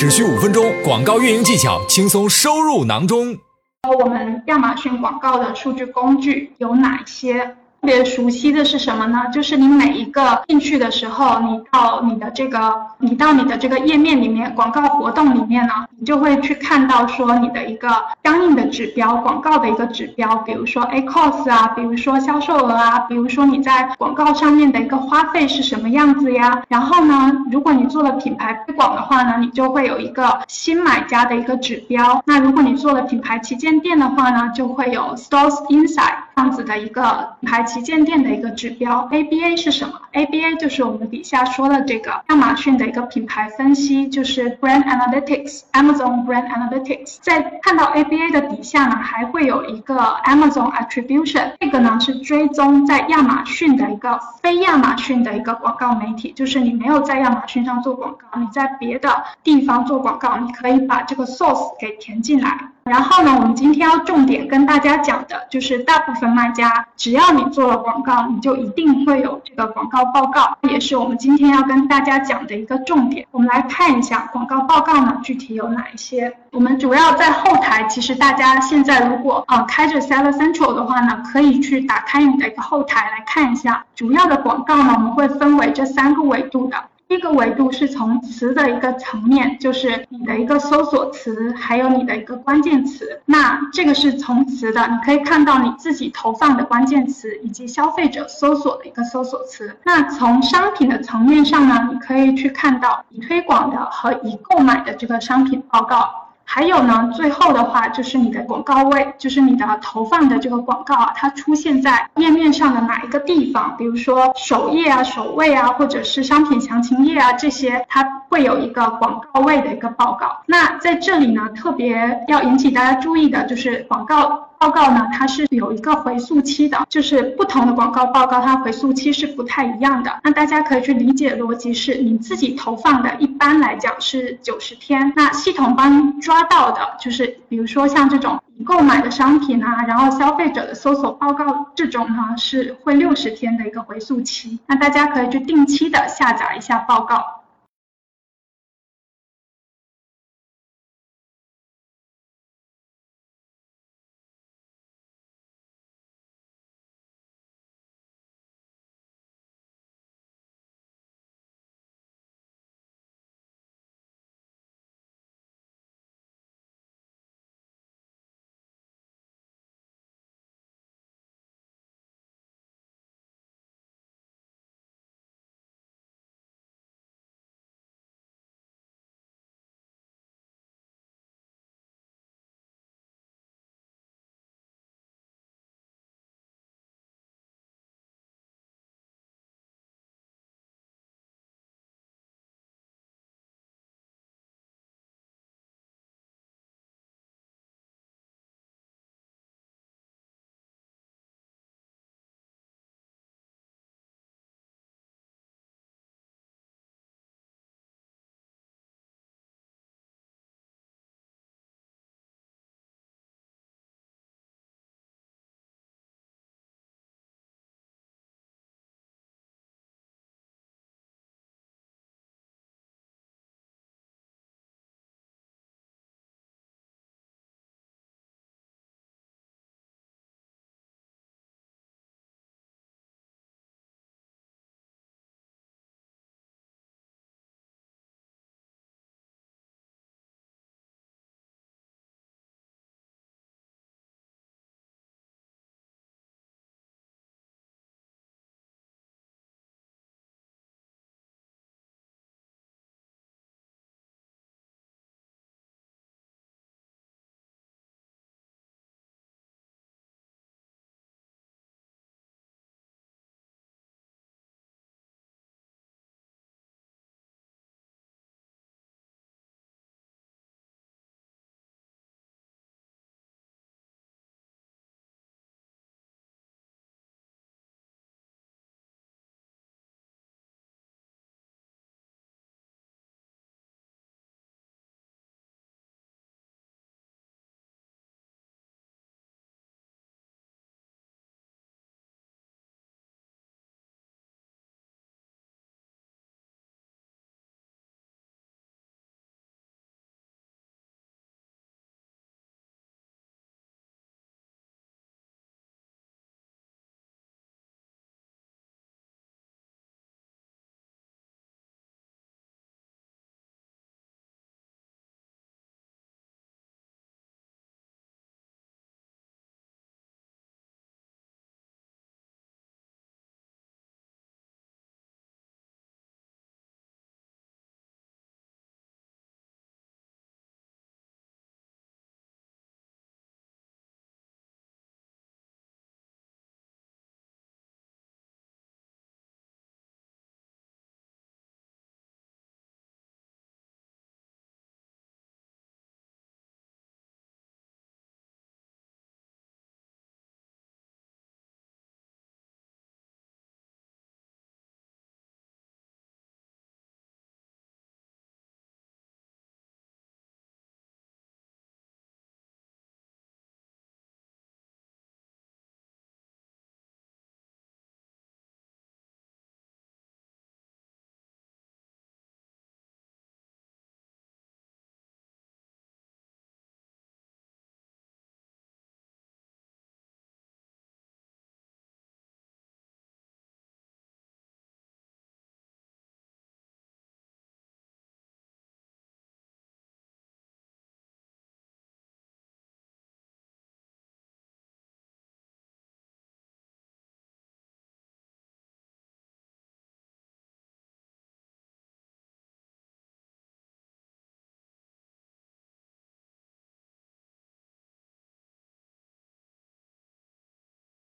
只需五分钟，广告运营技巧轻松收入囊中。我们亚马逊广告的数据工具有哪些？特别熟悉的是什么呢？就是你每一个进去的时候，你到你的这个，你到你的这个页面里面，广告活动里面呢，你就会去看到说你的一个相应的指标，广告的一个指标，比如说 A cost 啊，比如说销售额啊，比如说你在广告上面的一个花费是什么样子呀？然后呢，如果你做了品牌推广的话呢，你就会有一个新买家的一个指标。那如果你做了品牌旗舰店的话呢，就会有 Stores Insight 这样子的一个品牌。旗舰店的一个指标，ABA 是什么？ABA 就是我们底下说的这个亚马逊的一个品牌分析，就是 Brand Analytics，Amazon Brand Analytics。在看到 ABA 的底下呢，还会有一个 Amazon Attribution，这个呢是追踪在亚马逊的一个非亚马逊的一个广告媒体，就是你没有在亚马逊上做广告，你在别的地方做广告，你可以把这个 source 给填进来。然后呢，我们今天要重点跟大家讲的就是，大部分卖家只要你做了广告，你就一定会有这个广告报告，也是我们今天要跟大家讲的一个重点。我们来看一下广告报告呢，具体有哪一些。我们主要在后台，其实大家现在如果啊开着 Seller Central 的话呢，可以去打开你的一个后台来看一下主要的广告呢，我们会分为这三个维度的。第一个维度是从词的一个层面，就是你的一个搜索词，还有你的一个关键词。那这个是从词的，你可以看到你自己投放的关键词，以及消费者搜索的一个搜索词。那从商品的层面上呢，你可以去看到已推广的和已购买的这个商品报告。还有呢，最后的话就是你的广告位，就是你的投放的这个广告啊，它出现在页面上的哪一个地方？比如说首页啊、首位啊，或者是商品详情页啊，这些它会有一个广告位的一个报告。那在这里呢，特别要引起大家注意的就是广告。报告呢，它是有一个回溯期的，就是不同的广告报告，它回溯期是不太一样的。那大家可以去理解逻辑是，你自己投放的，一般来讲是九十天，那系统帮你抓到的，就是比如说像这种购买的商品啊，然后消费者的搜索报告这种呢，是会六十天的一个回溯期。那大家可以去定期的下载一下报告。